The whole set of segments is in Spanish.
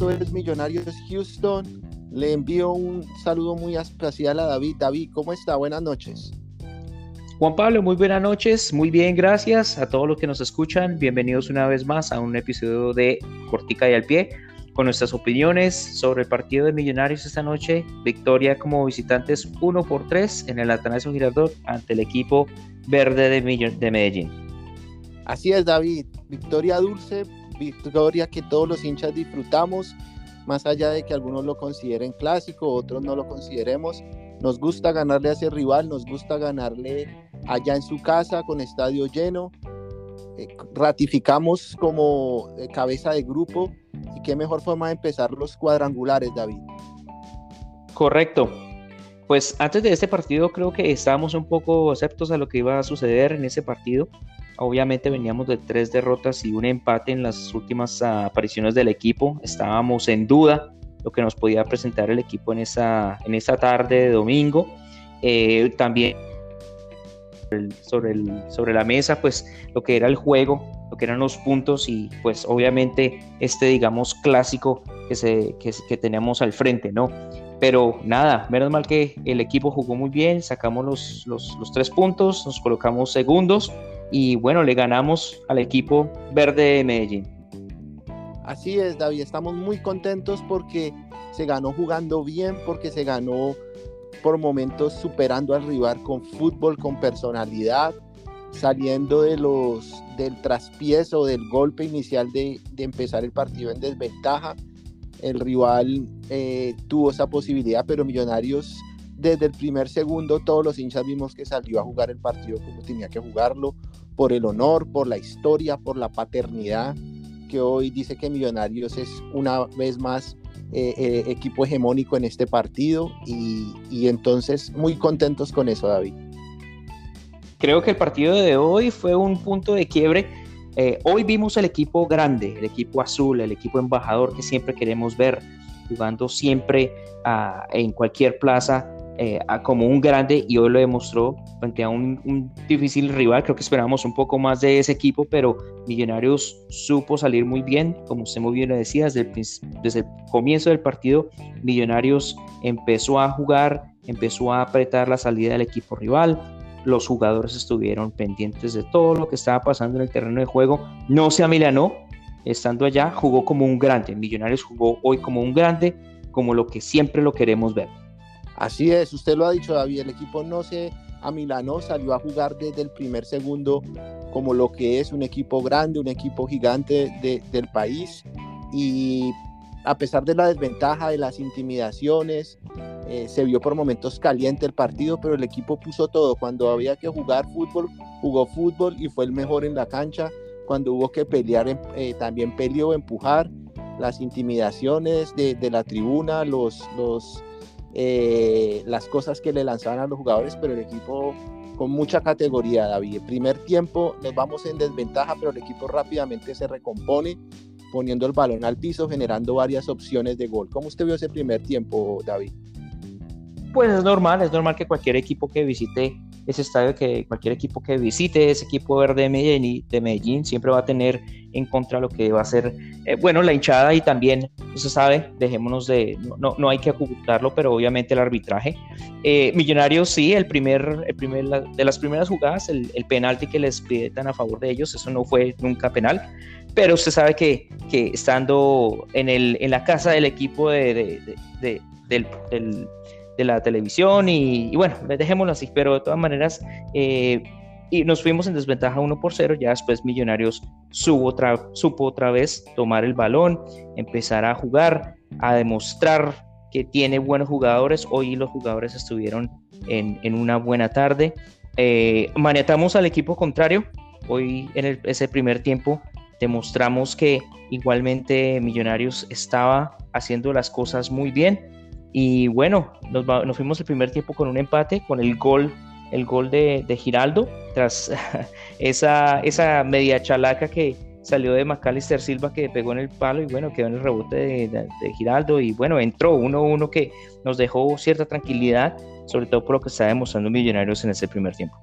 Esto es Millonarios Houston. Le envío un saludo muy especial a David. David, ¿cómo está? Buenas noches. Juan Pablo, muy buenas noches, muy bien, gracias a todos los que nos escuchan. Bienvenidos una vez más a un episodio de Cortica y al Pie con nuestras opiniones sobre el partido de Millonarios esta noche. Victoria como visitantes 1 por 3 en el Atanasio Girardot ante el equipo verde de, de Medellín. Así es, David. Victoria dulce, victoria que todos los hinchas disfrutamos, más allá de que algunos lo consideren clásico, otros no lo consideremos. Nos gusta ganarle a ese rival, nos gusta ganarle allá en su casa con estadio lleno. Eh, ratificamos como eh, cabeza de grupo y qué mejor forma de empezar los cuadrangulares, David. Correcto. Pues antes de este partido creo que estábamos un poco aceptos a lo que iba a suceder en ese partido. Obviamente veníamos de tres derrotas y un empate en las últimas apariciones del equipo. Estábamos en duda lo que nos podía presentar el equipo en esa, en esa tarde de domingo. Eh, también sobre, el, sobre la mesa, pues lo que era el juego, lo que eran los puntos y pues obviamente este, digamos, clásico que, se, que, que tenemos al frente, ¿no? Pero nada, menos mal que el equipo jugó muy bien, sacamos los, los, los tres puntos, nos colocamos segundos y bueno, le ganamos al equipo verde de Medellín. Así es, David, estamos muy contentos porque se ganó jugando bien, porque se ganó por momentos superando al rival con fútbol, con personalidad, saliendo de los del traspiés o del golpe inicial de, empezar el partido en desventaja. El rival eh, tuvo esa posibilidad, pero Millonarios desde el primer segundo todos los hinchas vimos que salió a jugar el partido como tenía que jugarlo, por el honor, por la historia, por la paternidad, que hoy dice que Millonarios es una vez más eh, eh, equipo hegemónico en este partido y, entonces muy contentos con eso, David. Creo que el partido de hoy fue un punto de quiebre. Eh, hoy vimos el equipo grande, el equipo azul, el equipo embajador que siempre queremos ver jugando siempre ah, en cualquier plaza eh, como un grande y hoy lo demostró frente a un, difícil rival. Creo que esperábamos un poco más de ese equipo, pero Millonarios supo salir muy bien, como usted muy bien lo decía, desde el, desde el comienzo del partido, Millonarios empezó a jugar, empezó a apretar la salida del equipo rival. Los jugadores estuvieron pendientes de todo lo que estaba pasando en el terreno de juego. No se amilanó, estando allá, jugó como un grande. Millonarios jugó hoy como un grande, como lo que siempre lo queremos ver. Así es, usted lo ha dicho David, el equipo no se amilanó, salió a jugar desde el primer segundo como lo que es un equipo grande, un equipo gigante del país y a pesar de la desventaja, de las intimidaciones, eh, se vio por momentos caliente el partido, pero el equipo puso todo. Cuando había que jugar fútbol, jugó fútbol y fue el mejor en la cancha. Cuando hubo que pelear, em, eh, también peleó, empujar. Las intimidaciones de, de la tribuna, los, los eh, las cosas que le lanzaban a los jugadores, pero el equipo con mucha categoría, David. El primer tiempo nos vamos en desventaja, pero el equipo rápidamente se recompone poniendo el balón al piso, generando varias opciones de gol. ¿Cómo usted vio ese primer tiempo, David? Pues es normal, es normal que cualquier equipo que visite ese estadio, que cualquier equipo que visite ese equipo verde de Medellín, de Medellín siempre va a tener en contra lo que va a ser, eh, bueno, la hinchada y también, usted sabe, dejémonos de, no, no hay que ocultarlo, pero obviamente el arbitraje. Eh, Millonarios sí, el primer, el primer, de las primeras jugadas, el, el penalti que les tan a favor de ellos, eso no fue nunca penal, pero usted sabe que, que estando en, el, en la casa del equipo de, de, de, del, del de la televisión y, bueno, dejémoslo así, pero de todas maneras, eh, y nos fuimos en desventaja 1 por 0, ya después Millonarios supo otra, supo otra vez tomar el balón, empezar a jugar, a demostrar que tiene buenos jugadores, hoy los jugadores estuvieron en, en una buena tarde, eh, maniatamos al equipo contrario, hoy en ese primer tiempo demostramos que igualmente Millonarios estaba haciendo las cosas muy bien, y bueno, nos, nos, fuimos el primer tiempo con un empate, con el gol, el gol de, Giraldo, tras esa, esa media chalaca que salió de Macalister Silva que pegó en el palo y bueno, quedó en el rebote de, Giraldo y bueno, entró 1-1 que nos dejó cierta tranquilidad, sobre todo por lo que está demostrando Millonarios en ese primer tiempo.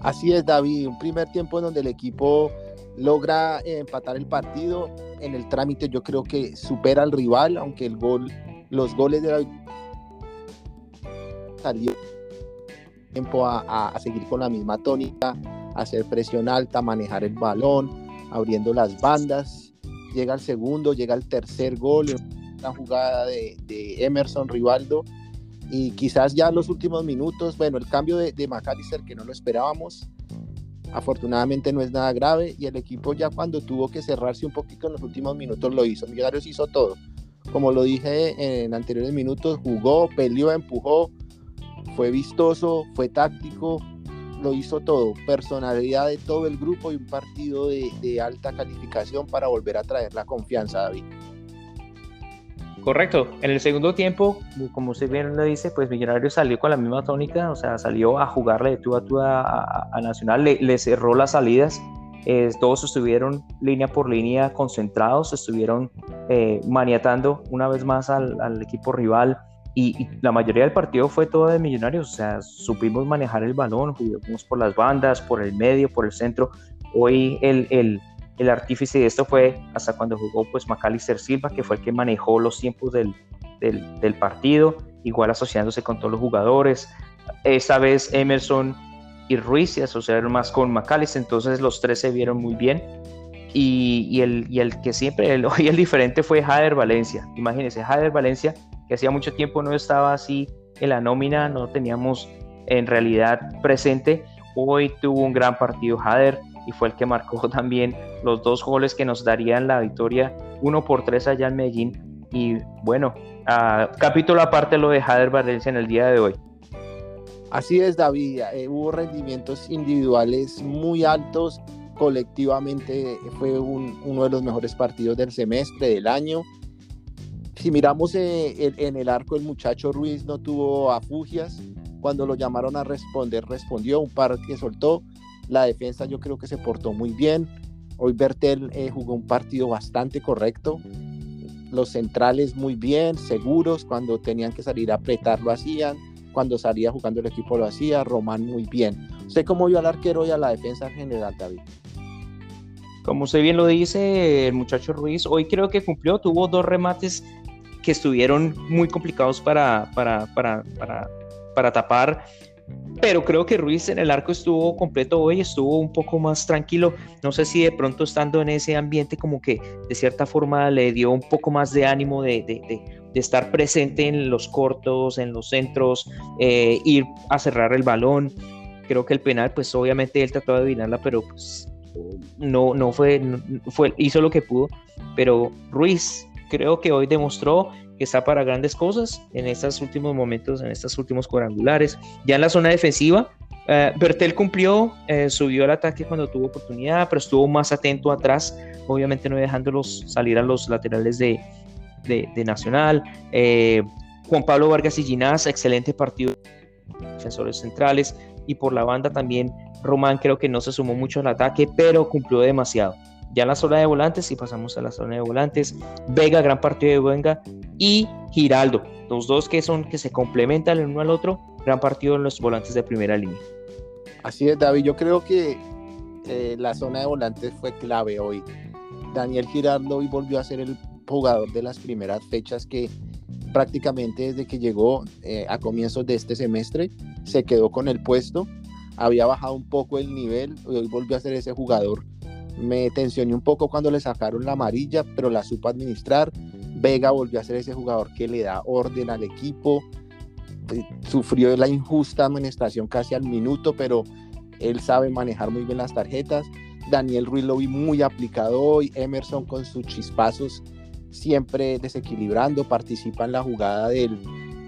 Así es, David, un primer tiempo en donde el equipo logra empatar el partido. En el trámite yo creo que supera al rival, aunque el gol, los goles de la salió tiempo a, a, seguir con la misma tónica, hacer presión alta, manejar el balón, abriendo las bandas. Llega el segundo, llega el tercer gol, una jugada de, de Emerson Rivaldo. Y quizás ya en los últimos minutos, bueno, el cambio de, de McAllister que no lo esperábamos, afortunadamente no es nada grave y el equipo ya cuando tuvo que cerrarse un poquito en los últimos minutos lo hizo. Millonarios hizo todo. Como lo dije en anteriores minutos, jugó, peleó, empujó, fue vistoso, fue táctico, lo hizo todo. Personalidad de todo el grupo y un partido de, alta calificación para volver a traer la confianza, David. Correcto. En el segundo tiempo, como usted bien lo dice, pues Millonarios salió con la misma tónica, o sea, salió a jugarle de tú a tú a, Nacional, le, cerró las salidas. Eh, todos estuvieron línea por línea concentrados, estuvieron eh, maniatando una vez más al, al equipo rival y, y, la mayoría del partido fue todo de Millonarios, o sea, supimos manejar el balón, jugamos por las bandas, por el medio, por el centro. Hoy el, el, el artífice de esto fue hasta cuando jugó pues Macalister Silva, que fue el que manejó los tiempos del, del, partido, igual asociándose con todos los jugadores. Esta vez Emerson y Ruiz se asociaron más con Macalister, entonces los tres se vieron muy bien. Y, y, el, y el, que siempre, el, hoy el diferente fue Jader Valencia. Imagínense, Jader Valencia, que hacía mucho tiempo no estaba así en la nómina, no teníamos en realidad presente. Hoy tuvo un gran partido Jader, y fue el que marcó también los dos goles que nos darían la victoria, uno por tres allá en Medellín. Y bueno, capítulo aparte lo de Jader Valencia en el día de hoy. Así es, David. Eh, hubo rendimientos individuales muy altos. Colectivamente fue uno de los mejores partidos del semestre, del año. Si miramos eh, en el arco, el muchacho Ruiz no tuvo afugias. Cuando lo llamaron a responder, respondió un par que soltó. La defensa yo creo que se portó muy bien. Hoy Bertel eh, jugó un partido bastante correcto. Los centrales muy bien, seguros. Cuando tenían que salir a apretar lo hacían. Cuando salía jugando el equipo lo hacía. Román muy bien. ¿Usted cómo vio al arquero y a la defensa en general, David? Como usted bien lo dice, el muchacho Ruiz hoy creo que cumplió. Tuvo dos remates que estuvieron muy complicados para, para, para, para, para tapar pero creo que Ruiz en el arco estuvo completo hoy, estuvo un poco más tranquilo. No sé si de pronto estando en ese ambiente como que de cierta forma le dio un poco más de ánimo de, de, de, estar presente en los cortos, en los centros, eh, ir a cerrar el balón. Creo que el penal, pues obviamente él trató de adivinarla, pero pues no, no fue, fue, hizo lo que pudo. Pero Ruiz creo que hoy demostró que está para grandes cosas en estos últimos momentos, en estos últimos cuadrangulares. Ya en la zona defensiva, eh, Bertel cumplió, eh, subió al ataque cuando tuvo oportunidad, pero estuvo más atento atrás, obviamente no dejándolos salir a los laterales de, de, Nacional. Eh, Juan Pablo Vargas y Ginás, excelente partido, defensores centrales, y por la banda también Román creo que no se sumó mucho al ataque, pero cumplió demasiado ya en la zona de volantes, y pasamos a la zona de volantes, Vega, gran partido de Vega, y Giraldo, los dos que son que se complementan el uno al otro, gran partido en los volantes de primera línea. Así es, David, yo creo que eh, la zona de volantes fue clave hoy. Daniel Giraldo hoy volvió a ser el jugador de las primeras fechas que prácticamente desde que llegó eh, a comienzos de este semestre se quedó con el puesto, había bajado un poco el nivel y hoy volvió a ser ese jugador me tensioné un poco cuando le sacaron la amarilla, pero la supo administrar. Vega volvió a ser ese jugador que le da orden al equipo. Eh, sufrió la injusta administración casi al minuto, pero él sabe manejar muy bien las tarjetas. Daniel Ruiz lo vi muy aplicado hoy. Emerson con sus chispazos siempre desequilibrando, participa en la jugada del,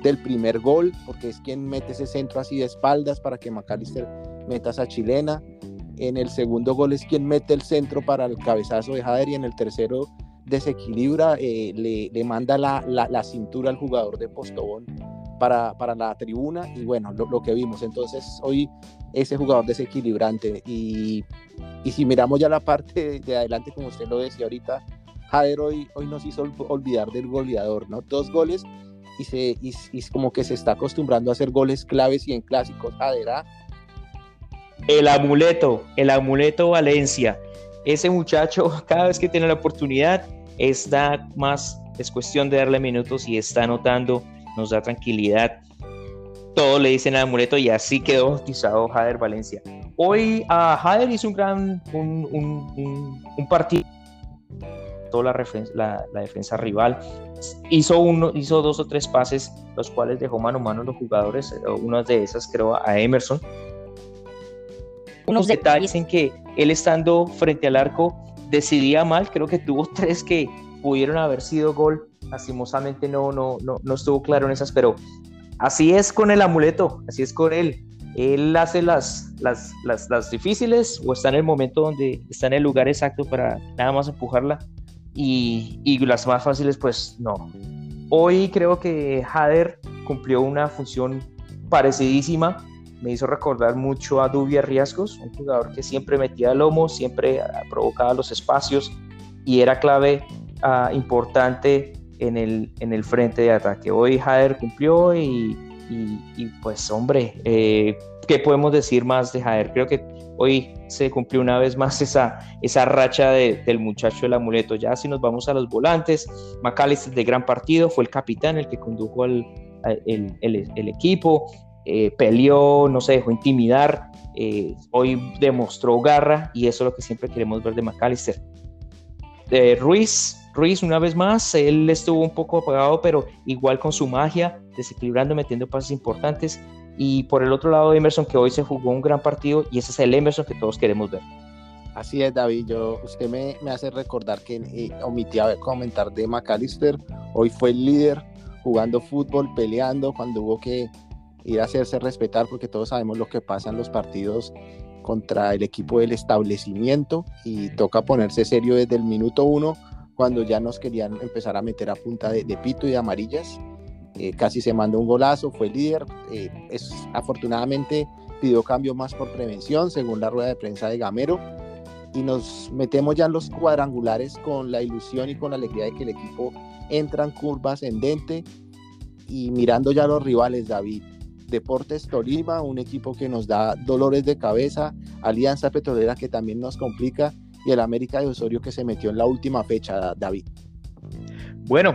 del primer gol, porque es quien mete ese centro así de espaldas para que McAllister meta esa chilena. En el segundo gol es quien mete el centro para el cabezazo de Jader y en el tercero desequilibra, eh, le, manda la, la, cintura al jugador de Postobón para, para la tribuna y bueno, lo, que vimos. Entonces hoy ese jugador desequilibrante y, y, si miramos ya la parte de adelante, como usted lo decía ahorita, Jader hoy, hoy nos hizo olvidar del goleador, ¿no? Dos goles y, se, y, y como que se está acostumbrando a hacer goles claves y en clásicos. Jader ¿ah? El amuleto, el amuleto Valencia. ese muchacho, cada vez que tiene la oportunidad, está más, es cuestión de darle minutos y está anotando, nos da tranquilidad. Todos le dicen al amuleto y así quedó bautizado Jader Valencia. Hoy a Jader hizo un gran un, partido toda la, la, defensa rival. Hizo, uno, hizo dos o tres pases, los cuales dejó mano a mano los jugadores. Una de esas, creo, a Emerson. Unos detalles en que él estando frente al arco decidía mal. Creo que tuvo tres que pudieron haber sido gol. Lastimosamente no, no, no, no estuvo claro en esas, pero así es con el amuleto, así es con él. Él hace las, las, las, las difíciles o está en el momento donde está en el lugar exacto para nada más empujarla y, y las más fáciles pues no. Hoy creo que Hader cumplió una función parecidísima. Me hizo recordar mucho a Dubia Riascos, un jugador que siempre metía lomo, siempre provocaba los espacios y era clave uh, importante en el, en el frente de ataque. Hoy Hader cumplió y, y, pues hombre, eh, ¿qué podemos decir más de Jader? Creo que hoy se cumplió una vez más esa, esa racha del muchacho del amuleto. Ya si nos vamos a los volantes, McAllister de gran partido, fue el capitán el que condujo el, el, equipo, eh, peleó, no se dejó intimidar, eh, hoy demostró garra y eso es lo que siempre queremos ver de McAllister. Ruiz, Ruiz, una vez más, él estuvo un poco apagado, pero igual con su magia, desequilibrando, metiendo pases importantes. Y por el otro lado, Emerson, que hoy se jugó un gran partido, y ese es el Emerson que todos queremos ver. Así es, David. Yo, usted me, me hace recordar que eh, omití a comentar de McAllister. Hoy fue el líder jugando fútbol, peleando cuando hubo que ir a hacerse respetar, porque todos sabemos lo que pasa en los partidos contra el equipo del establecimiento y toca ponerse serio desde el minuto uno cuando ya nos querían empezar a meter a punta de, pito y de amarillas. Eh, casi se mandó un golazo, fue líder. Eh, es, afortunadamente pidió cambio más por prevención, según la rueda de prensa de Gamero. Y nos metemos ya en los cuadrangulares con la ilusión y con la alegría de que el equipo entra en curva ascendente. Y mirando ya los rivales, David. Deportes Tolima, un equipo que nos da dolores de cabeza. Alianza Petrolera que también nos complica y el América de Osorio que se metió en la última fecha, David. Bueno,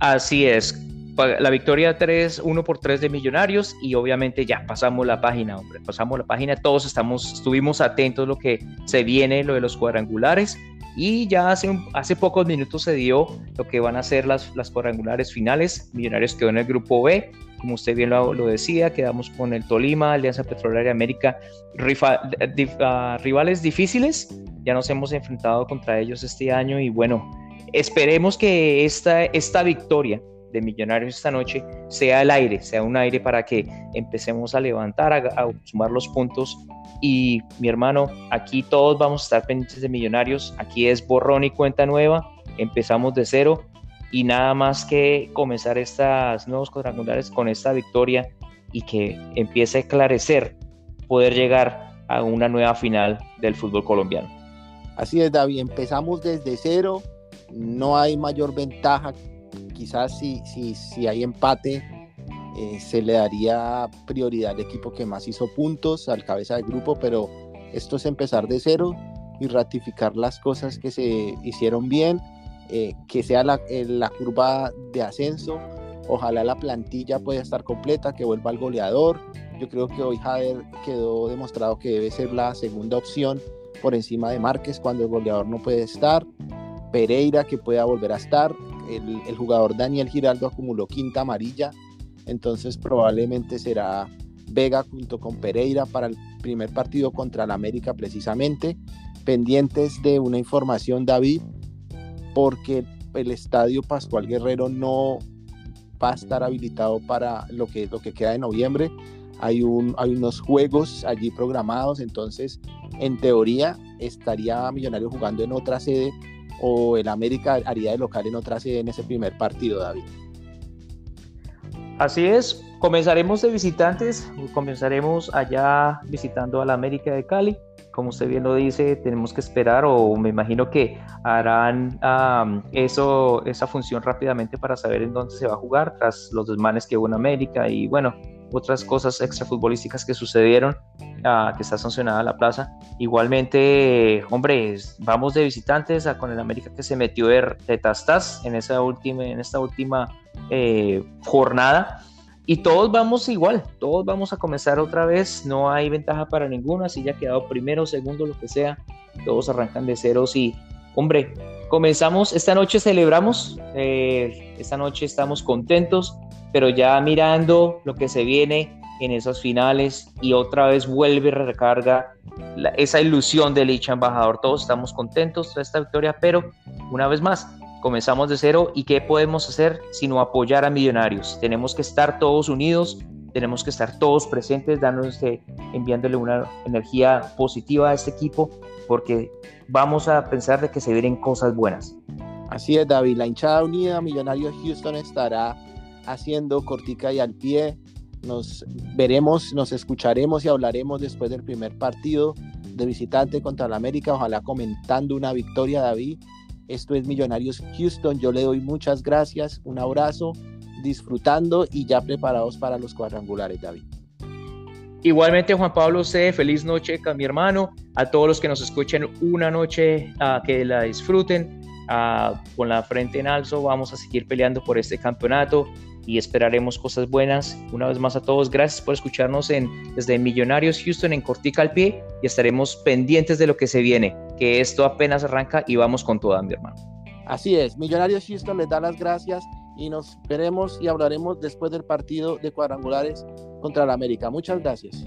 así es. La victoria 3, 1 por 3 de Millonarios y obviamente ya pasamos la página, hombre, pasamos la página, todos estamos, estuvimos atentos a lo que se viene, lo de los cuadrangulares y ya hace, hace pocos minutos se dio lo que van a ser las, las cuadrangulares finales. Millonarios quedó en el grupo B, como usted bien lo, decía, quedamos con el Tolima, Alianza Petrolera América, ah, rivales difíciles, ya nos hemos enfrentado contra ellos este año y bueno, esperemos que esta, esta victoria de Millonarios esta noche sea el aire, sea un aire para que empecemos a levantar, a, sumar los puntos. Y mi hermano, aquí todos vamos a estar pendientes de Millonarios. Aquí es borrón y cuenta nueva. Empezamos de cero y nada más que comenzar estas nuevos cuadrangulares con esta victoria y que empiece a esclarecer poder llegar a una nueva final del fútbol colombiano. Así es, David, empezamos desde cero, no hay mayor ventaja, quizás si, si, si hay empate, eh, se le daría prioridad al equipo que más hizo puntos, al cabeza del grupo, pero esto es empezar de cero y ratificar las cosas que se hicieron bien, eh, que sea la, eh, la, curva de ascenso, ojalá la plantilla pueda estar completa, que vuelva el goleador. Yo creo que hoy Jader quedó demostrado que debe ser la segunda opción por encima de Márquez cuando el goleador no puede estar. Pereira que pueda volver a estar. El, el, jugador Daniel Giraldo acumuló quinta amarilla, entonces probablemente será Vega junto con Pereira para el primer partido contra el América precisamente. Pendientes de una información, David, porque el estadio Pascual Guerrero no va a estar habilitado para lo que, lo que queda de noviembre hay, un, hay unos juegos allí programados, entonces en teoría estaría Millonario jugando en otra sede o el América haría de local en otra sede en ese primer partido, David. Así es, comenzaremos de visitantes, comenzaremos allá visitando a la América de Cali. Como usted bien lo dice, tenemos que esperar o me imagino que harán eso, esa función rápidamente para saber en dónde se va a jugar tras los desmanes que hubo en América y bueno, otras cosas extrafutbolísticas que sucedieron, ah, que está sancionada la plaza. Igualmente, hombre, vamos de visitantes a con el América que se metió de tastas en, esa última, en esta última eh, jornada. Y todos vamos igual, todos vamos a comenzar otra vez, no hay ventaja para ninguno, si ya ha quedado primero, segundo, lo que sea, todos arrancan de ceros y, hombre, comenzamos, esta noche celebramos, eh, esta noche estamos contentos, pero ya mirando lo que se viene en esas finales y otra vez vuelve y recarga esa ilusión del Licha Embajador. Todos estamos contentos de esta victoria, pero una vez más, comenzamos de cero y qué podemos hacer sino apoyar a Millonarios. Tenemos que estar todos unidos, tenemos que estar todos presentes, dándole, enviándole una energía positiva a este equipo, porque vamos a pensar de que se vienen cosas buenas. Así es, David. La hinchada unida Millonarios Houston estará haciendo cortica y al pie. Nos veremos, nos escucharemos y hablaremos después del primer partido de visitante contra la América. Ojalá comentando una victoria, David. Esto es Millonarios Houston. Yo le doy muchas gracias, un abrazo, disfrutando y ya preparados para los cuadrangulares, David. Igualmente, Juan Pablo C., feliz noche con mi hermano. A todos los que nos escuchen, una noche que la disfruten. Con la frente en alto, vamos a seguir peleando por este campeonato y esperaremos cosas buenas. Una vez más a todos, gracias por escucharnos en, desde Millonarios Houston en Cortica al Pie y estaremos pendientes de lo que se viene, que esto apenas arranca y vamos con toda, mi hermano. Así es, Millonarios Houston les da las gracias y nos veremos y hablaremos después del partido de cuadrangulares contra la América. Muchas gracias.